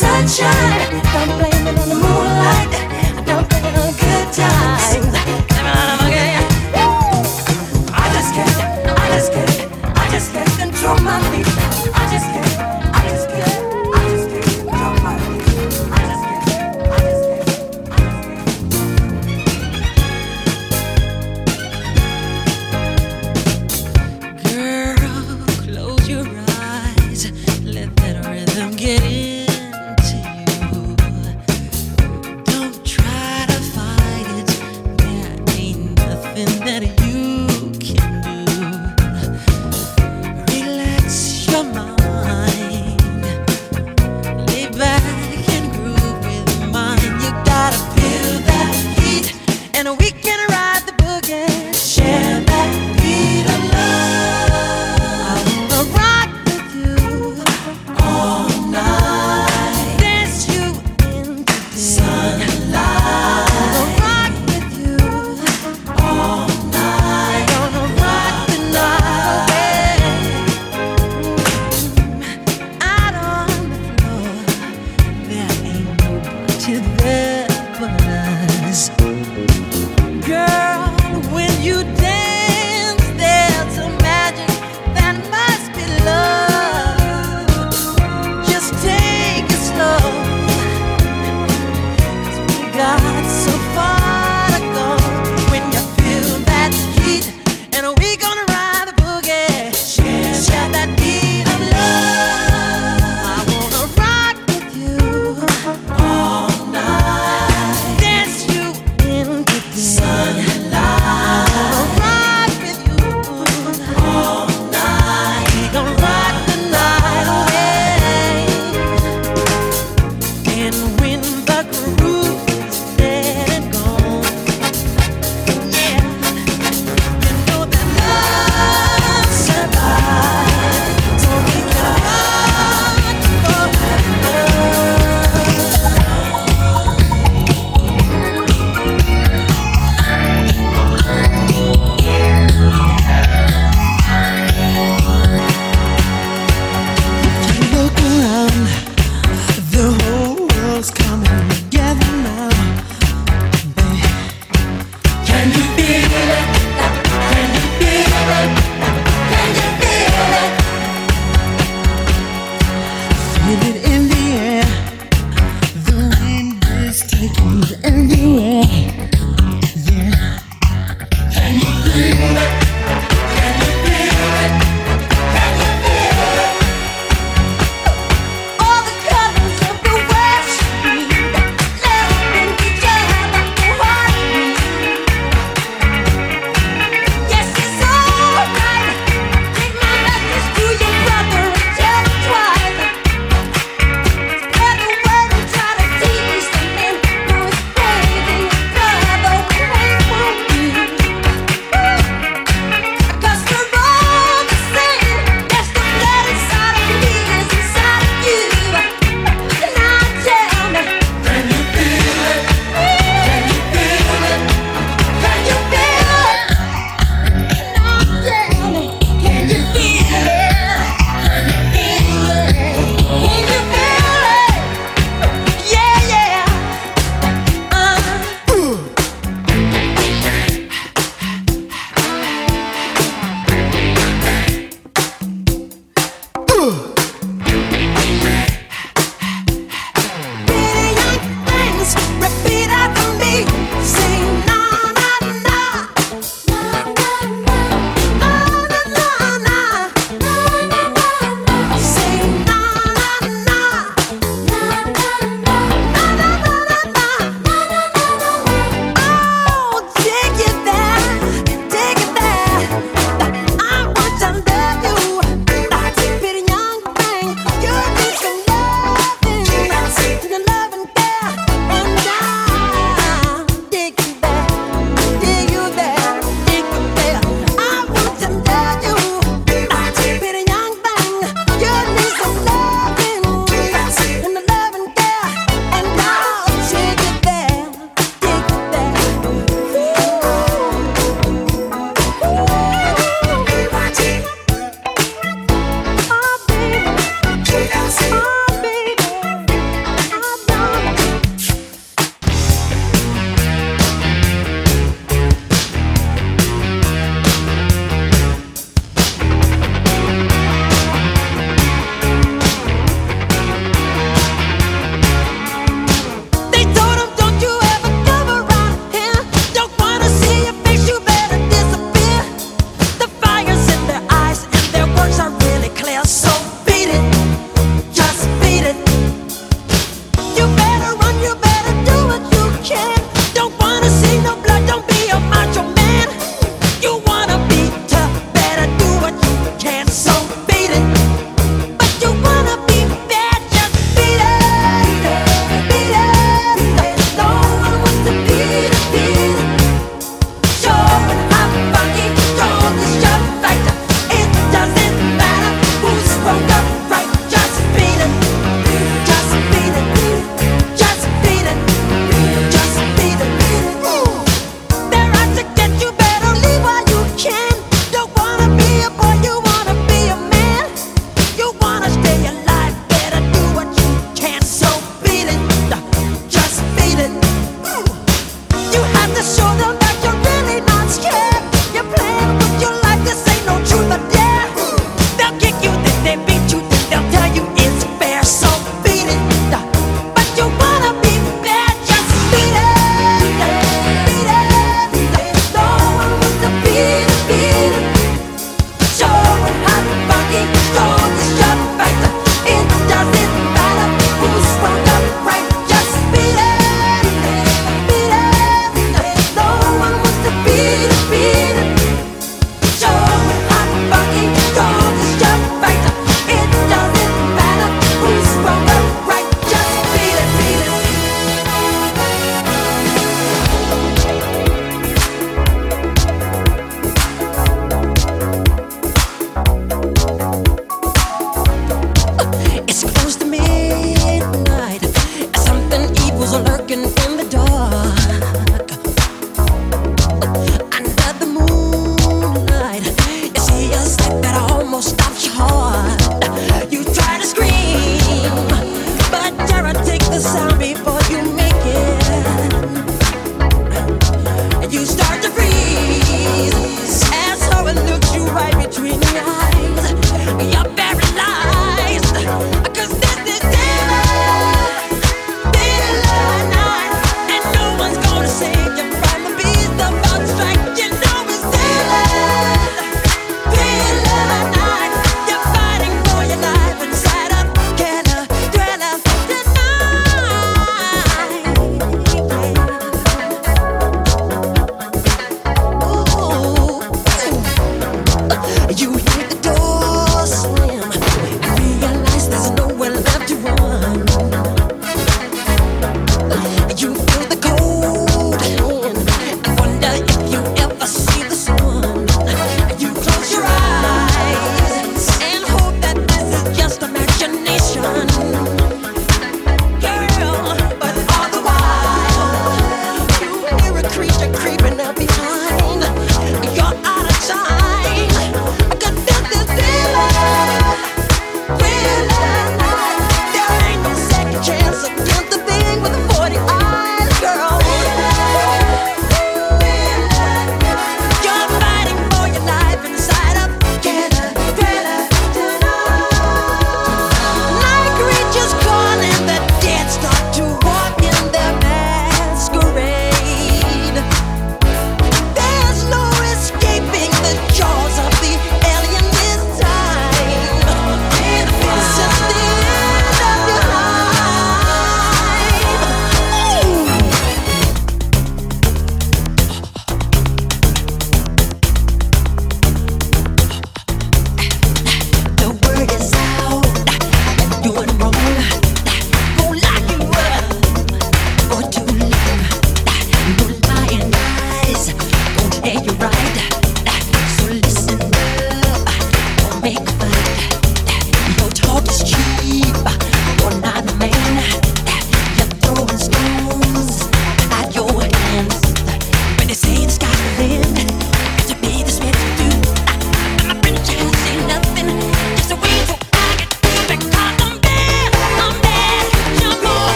sunshine.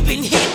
you've been hit.